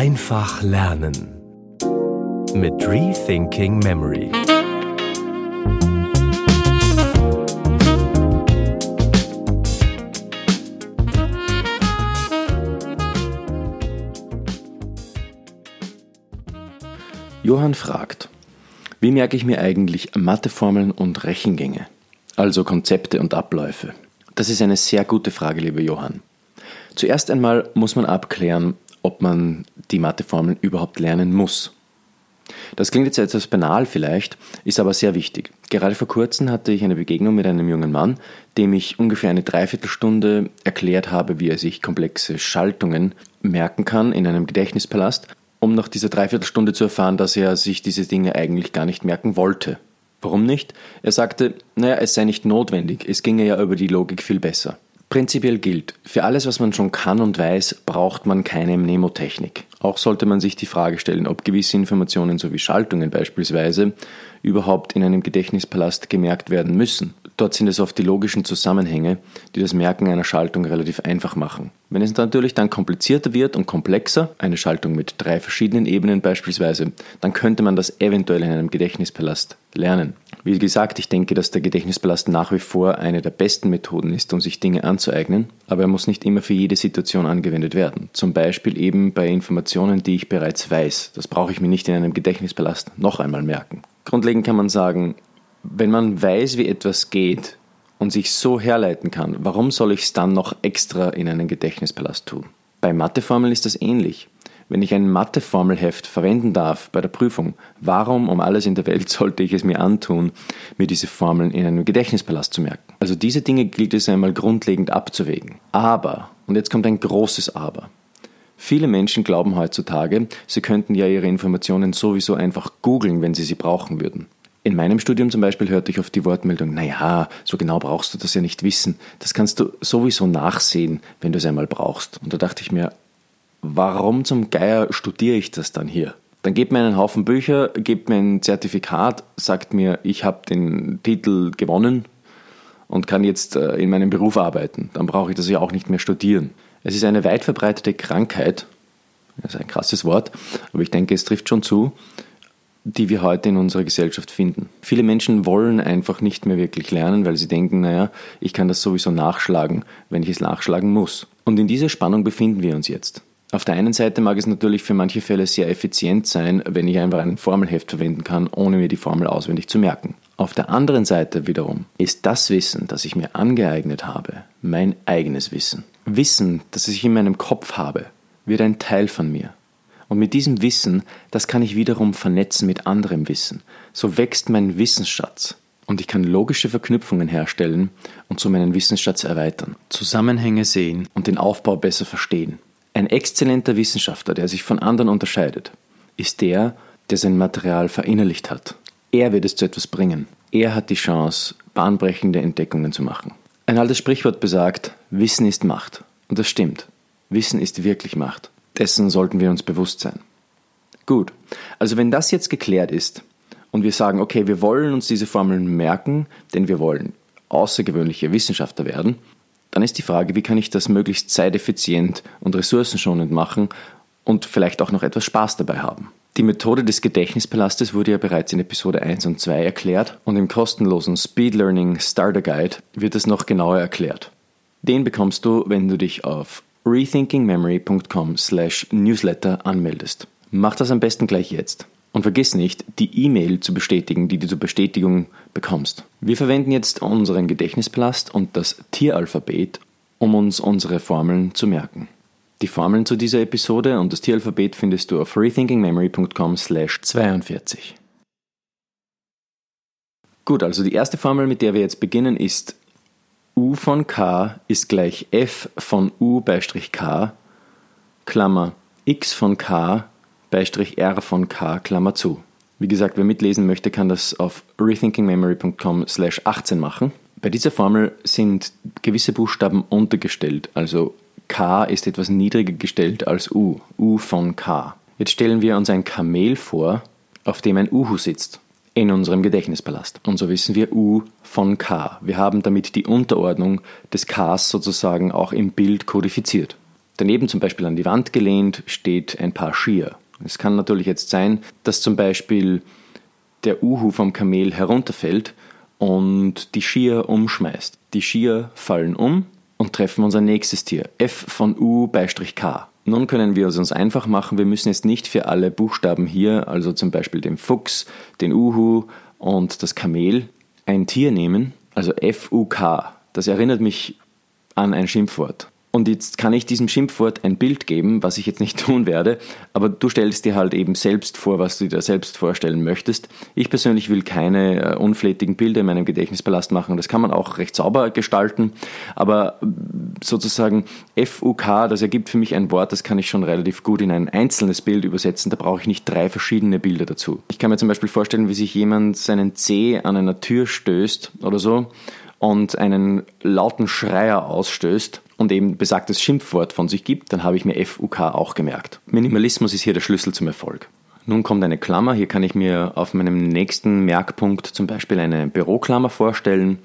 Einfach lernen mit Rethinking Memory. Johann fragt, wie merke ich mir eigentlich Matheformeln und Rechengänge, also Konzepte und Abläufe? Das ist eine sehr gute Frage, lieber Johann. Zuerst einmal muss man abklären, ob man die Matheformeln überhaupt lernen muss. Das klingt jetzt etwas banal vielleicht, ist aber sehr wichtig. Gerade vor kurzem hatte ich eine Begegnung mit einem jungen Mann, dem ich ungefähr eine Dreiviertelstunde erklärt habe, wie er sich komplexe Schaltungen merken kann in einem Gedächtnispalast, um nach dieser Dreiviertelstunde zu erfahren, dass er sich diese Dinge eigentlich gar nicht merken wollte. Warum nicht? Er sagte, naja, es sei nicht notwendig, es ginge ja über die Logik viel besser. Prinzipiell gilt, für alles, was man schon kann und weiß, braucht man keine Mnemotechnik. Auch sollte man sich die Frage stellen, ob gewisse Informationen sowie Schaltungen beispielsweise überhaupt in einem Gedächtnispalast gemerkt werden müssen. Dort sind es oft die logischen Zusammenhänge, die das Merken einer Schaltung relativ einfach machen. Wenn es natürlich dann komplizierter wird und komplexer, eine Schaltung mit drei verschiedenen Ebenen beispielsweise, dann könnte man das eventuell in einem Gedächtnispalast lernen. Wie gesagt, ich denke, dass der Gedächtnispalast nach wie vor eine der besten Methoden ist, um sich Dinge anzueignen, aber er muss nicht immer für jede Situation angewendet werden. Zum Beispiel eben bei Informationen, die ich bereits weiß. Das brauche ich mir nicht in einem Gedächtnispalast noch einmal merken. Grundlegend kann man sagen, wenn man weiß, wie etwas geht und sich so herleiten kann, warum soll ich es dann noch extra in einen Gedächtnispalast tun? Bei Matheformeln ist das ähnlich. Wenn ich ein Matheformelheft verwenden darf bei der Prüfung, warum um alles in der Welt sollte ich es mir antun, mir diese Formeln in einem Gedächtnispalast zu merken? Also diese Dinge gilt es einmal grundlegend abzuwägen. Aber, und jetzt kommt ein großes Aber. Viele Menschen glauben heutzutage, sie könnten ja ihre Informationen sowieso einfach googeln, wenn sie sie brauchen würden. In meinem Studium zum Beispiel hörte ich oft die Wortmeldung, naja, so genau brauchst du das ja nicht wissen. Das kannst du sowieso nachsehen, wenn du es einmal brauchst. Und da dachte ich mir, warum zum Geier studiere ich das dann hier? Dann gebt mir einen Haufen Bücher, gebt mir ein Zertifikat, sagt mir, ich habe den Titel gewonnen und kann jetzt äh, in meinem Beruf arbeiten. Dann brauche ich das ja auch nicht mehr studieren. Es ist eine weit verbreitete Krankheit, das ist ein krasses Wort, aber ich denke, es trifft schon zu, die wir heute in unserer Gesellschaft finden. Viele Menschen wollen einfach nicht mehr wirklich lernen, weil sie denken, naja, ich kann das sowieso nachschlagen, wenn ich es nachschlagen muss. Und in dieser Spannung befinden wir uns jetzt. Auf der einen Seite mag es natürlich für manche Fälle sehr effizient sein, wenn ich einfach ein Formelheft verwenden kann, ohne mir die Formel auswendig zu merken. Auf der anderen Seite wiederum ist das Wissen, das ich mir angeeignet habe, mein eigenes Wissen. Wissen, das ich in meinem Kopf habe, wird ein Teil von mir. Und mit diesem Wissen, das kann ich wiederum vernetzen mit anderem Wissen. So wächst mein Wissensschatz. Und ich kann logische Verknüpfungen herstellen und so meinen Wissensschatz erweitern, Zusammenhänge sehen und den Aufbau besser verstehen. Ein exzellenter Wissenschaftler, der sich von anderen unterscheidet, ist der, der sein Material verinnerlicht hat. Er wird es zu etwas bringen. Er hat die Chance, bahnbrechende Entdeckungen zu machen. Ein altes Sprichwort besagt, Wissen ist Macht. Und das stimmt. Wissen ist wirklich Macht. Dessen sollten wir uns bewusst sein. Gut, also wenn das jetzt geklärt ist und wir sagen, okay, wir wollen uns diese Formeln merken, denn wir wollen außergewöhnliche Wissenschaftler werden, dann ist die Frage, wie kann ich das möglichst zeiteffizient und ressourcenschonend machen und vielleicht auch noch etwas Spaß dabei haben. Die Methode des Gedächtnispalastes wurde ja bereits in Episode 1 und 2 erklärt und im kostenlosen Speed Learning Starter Guide wird es noch genauer erklärt. Den bekommst du, wenn du dich auf rethinkingmemory.com/newsletter anmeldest. Mach das am besten gleich jetzt. Und vergiss nicht, die E-Mail zu bestätigen, die du zur Bestätigung bekommst. Wir verwenden jetzt unseren Gedächtnispalast und das Tieralphabet, um uns unsere Formeln zu merken. Die Formeln zu dieser Episode und das Tieralphabet findest du auf rethinkingmemory.com/42. Gut, also die erste Formel, mit der wir jetzt beginnen, ist U von K ist gleich F von U Beistrich K, Klammer X von K R von K, Klammer zu. Wie gesagt, wer mitlesen möchte, kann das auf rethinkingmemory.com slash 18 machen. Bei dieser Formel sind gewisse Buchstaben untergestellt, also K ist etwas niedriger gestellt als U, U von K. Jetzt stellen wir uns ein Kamel vor, auf dem ein Uhu sitzt, in unserem Gedächtnispalast. Und so wissen wir U von K. Wir haben damit die Unterordnung des Ks sozusagen auch im Bild kodifiziert. Daneben zum Beispiel an die Wand gelehnt steht ein Paar Skier. Es kann natürlich jetzt sein, dass zum Beispiel der Uhu vom Kamel herunterfällt und die Skier umschmeißt. Die Skier fallen um und treffen unser nächstes Tier, F von U Beistrich K. Nun können wir es uns einfach machen, wir müssen jetzt nicht für alle Buchstaben hier, also zum Beispiel den Fuchs, den Uhu und das Kamel, ein Tier nehmen, also F-U-K. Das erinnert mich an ein Schimpfwort. Und jetzt kann ich diesem Schimpfwort ein Bild geben, was ich jetzt nicht tun werde, aber du stellst dir halt eben selbst vor, was du dir selbst vorstellen möchtest. Ich persönlich will keine äh, unflätigen Bilder in meinem Gedächtnispalast machen. Das kann man auch recht sauber gestalten, aber äh, sozusagen FUK, das ergibt für mich ein Wort, das kann ich schon relativ gut in ein einzelnes Bild übersetzen. Da brauche ich nicht drei verschiedene Bilder dazu. Ich kann mir zum Beispiel vorstellen, wie sich jemand seinen Zeh an einer Tür stößt oder so und einen lauten Schreier ausstößt und eben besagtes Schimpfwort von sich gibt, dann habe ich mir FUK auch gemerkt. Minimalismus ist hier der Schlüssel zum Erfolg. Nun kommt eine Klammer. Hier kann ich mir auf meinem nächsten Merkpunkt zum Beispiel eine Büroklammer vorstellen.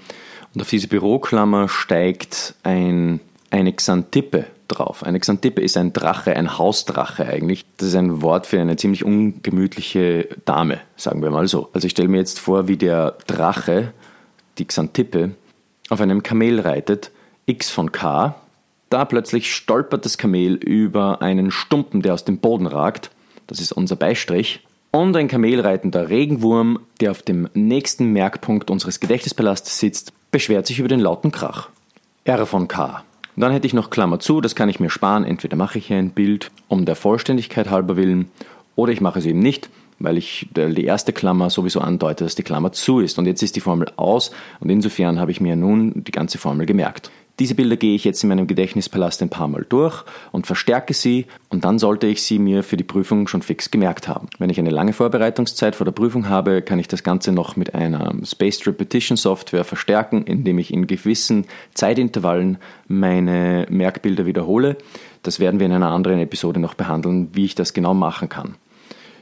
Und auf diese Büroklammer steigt ein, eine Xantippe drauf. Eine Xantippe ist ein Drache, ein Hausdrache eigentlich. Das ist ein Wort für eine ziemlich ungemütliche Dame, sagen wir mal so. Also ich stelle mir jetzt vor, wie der Drache, die Xantippe, auf einem Kamel reitet, X von K, da plötzlich stolpert das Kamel über einen Stumpen, der aus dem Boden ragt. Das ist unser Beistrich. Und ein kamelreitender Regenwurm, der auf dem nächsten Merkpunkt unseres Gedächtnispalastes sitzt, beschwert sich über den lauten Krach. R von K. Dann hätte ich noch Klammer zu, das kann ich mir sparen. Entweder mache ich hier ein Bild um der Vollständigkeit halber willen oder ich mache es eben nicht, weil ich die erste Klammer sowieso andeute, dass die Klammer zu ist. Und jetzt ist die Formel aus und insofern habe ich mir nun die ganze Formel gemerkt. Diese Bilder gehe ich jetzt in meinem Gedächtnispalast ein paar Mal durch und verstärke sie und dann sollte ich sie mir für die Prüfung schon fix gemerkt haben. Wenn ich eine lange Vorbereitungszeit vor der Prüfung habe, kann ich das Ganze noch mit einer Spaced Repetition Software verstärken, indem ich in gewissen Zeitintervallen meine Merkbilder wiederhole. Das werden wir in einer anderen Episode noch behandeln, wie ich das genau machen kann.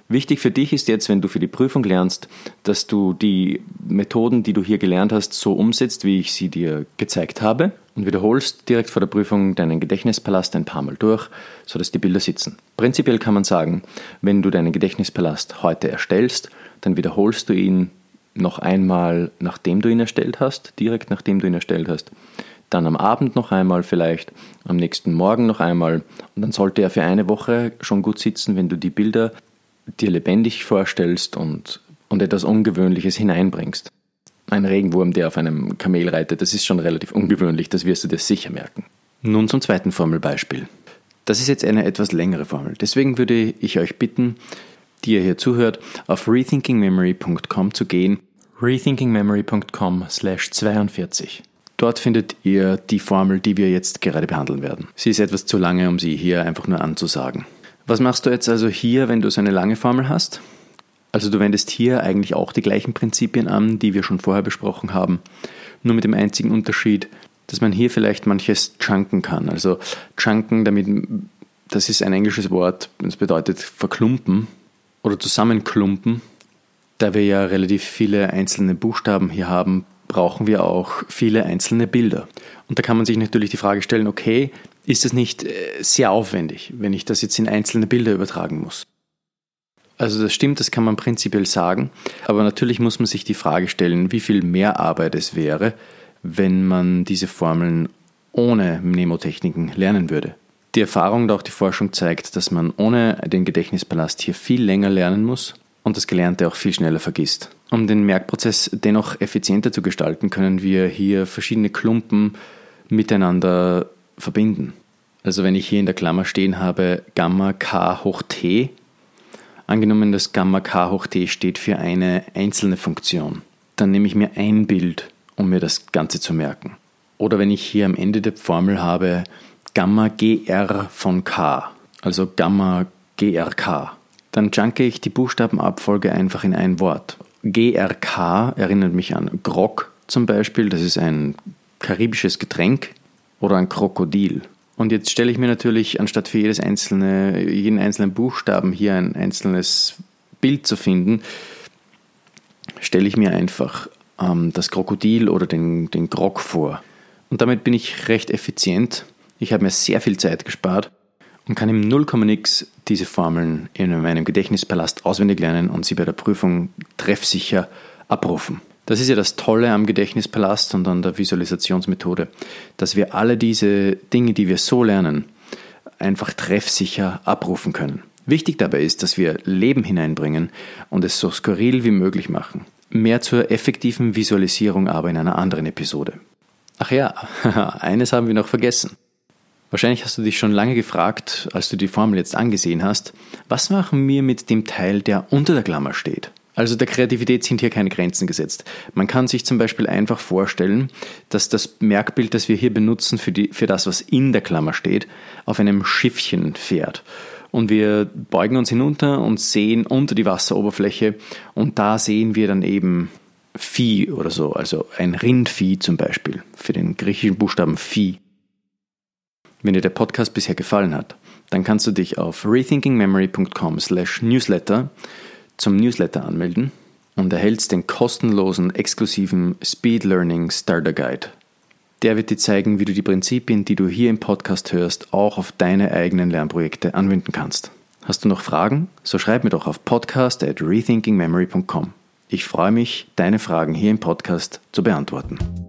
Wichtig für dich ist jetzt, wenn du für die Prüfung lernst, dass du die Methoden, die du hier gelernt hast, so umsetzt, wie ich sie dir gezeigt habe und wiederholst direkt vor der Prüfung deinen Gedächtnispalast ein paar Mal durch, sodass die Bilder sitzen. Prinzipiell kann man sagen, wenn du deinen Gedächtnispalast heute erstellst, dann wiederholst du ihn noch einmal, nachdem du ihn erstellt hast, direkt nachdem du ihn erstellt hast. Dann am Abend noch einmal vielleicht, am nächsten Morgen noch einmal. Und dann sollte er für eine Woche schon gut sitzen, wenn du die Bilder dir lebendig vorstellst und, und etwas Ungewöhnliches hineinbringst. Ein Regenwurm, der auf einem Kamel reitet, das ist schon relativ ungewöhnlich, das wirst du dir sicher merken. Nun zum zweiten Formelbeispiel. Das ist jetzt eine etwas längere Formel. Deswegen würde ich euch bitten, die ihr hier zuhört, auf rethinkingmemory.com zu gehen. rethinkingmemory.com slash 42. Dort findet ihr die Formel, die wir jetzt gerade behandeln werden. Sie ist etwas zu lange, um sie hier einfach nur anzusagen. Was machst du jetzt also hier, wenn du so eine lange Formel hast? Also du wendest hier eigentlich auch die gleichen Prinzipien an, die wir schon vorher besprochen haben, nur mit dem einzigen Unterschied, dass man hier vielleicht manches chunken kann. Also chunken, damit, das ist ein englisches Wort, das bedeutet verklumpen oder zusammenklumpen. Da wir ja relativ viele einzelne Buchstaben hier haben, brauchen wir auch viele einzelne Bilder. Und da kann man sich natürlich die Frage stellen, okay, ist es nicht äh, sehr aufwendig, wenn ich das jetzt in einzelne Bilder übertragen muss? Also das stimmt, das kann man prinzipiell sagen, aber natürlich muss man sich die Frage stellen, wie viel mehr Arbeit es wäre, wenn man diese Formeln ohne Mnemotechniken lernen würde. Die Erfahrung und auch die Forschung zeigt, dass man ohne den Gedächtnispalast hier viel länger lernen muss und das Gelernte auch viel schneller vergisst. Um den Merkprozess dennoch effizienter zu gestalten, können wir hier verschiedene Klumpen miteinander verbinden. Also wenn ich hier in der Klammer stehen habe Gamma k hoch t, angenommen das Gamma k hoch t steht für eine einzelne Funktion, dann nehme ich mir ein Bild, um mir das Ganze zu merken. Oder wenn ich hier am Ende der Formel habe Gamma gr von k, also Gamma grk, dann junke ich die Buchstabenabfolge einfach in ein Wort. GRK erinnert mich an Grog zum Beispiel, das ist ein karibisches Getränk oder ein Krokodil. Und jetzt stelle ich mir natürlich, anstatt für jedes einzelne, jeden einzelnen Buchstaben hier ein einzelnes Bild zu finden, stelle ich mir einfach ähm, das Krokodil oder den, den Grog vor. Und damit bin ich recht effizient. Ich habe mir sehr viel Zeit gespart und kann im 0, nix diese Formeln in meinem Gedächtnispalast auswendig lernen und sie bei der Prüfung treffsicher abrufen. Das ist ja das Tolle am Gedächtnispalast und an der Visualisationsmethode, dass wir alle diese Dinge, die wir so lernen, einfach treffsicher abrufen können. Wichtig dabei ist, dass wir Leben hineinbringen und es so skurril wie möglich machen. Mehr zur effektiven Visualisierung aber in einer anderen Episode. Ach ja, eines haben wir noch vergessen. Wahrscheinlich hast du dich schon lange gefragt, als du die Formel jetzt angesehen hast, was machen wir mit dem Teil, der unter der Klammer steht? Also der Kreativität sind hier keine Grenzen gesetzt. Man kann sich zum Beispiel einfach vorstellen, dass das Merkbild, das wir hier benutzen für, die, für das, was in der Klammer steht, auf einem Schiffchen fährt. Und wir beugen uns hinunter und sehen unter die Wasseroberfläche und da sehen wir dann eben Vieh oder so, also ein Rindvieh zum Beispiel, für den griechischen Buchstaben Vieh. Wenn dir der Podcast bisher gefallen hat, dann kannst du dich auf rethinkingmemory.com slash newsletter zum Newsletter anmelden und erhältst den kostenlosen, exklusiven Speed Learning Starter Guide. Der wird dir zeigen, wie du die Prinzipien, die du hier im Podcast hörst, auch auf deine eigenen Lernprojekte anwenden kannst. Hast du noch Fragen? So schreib mir doch auf podcast at rethinkingmemory.com. Ich freue mich, deine Fragen hier im Podcast zu beantworten.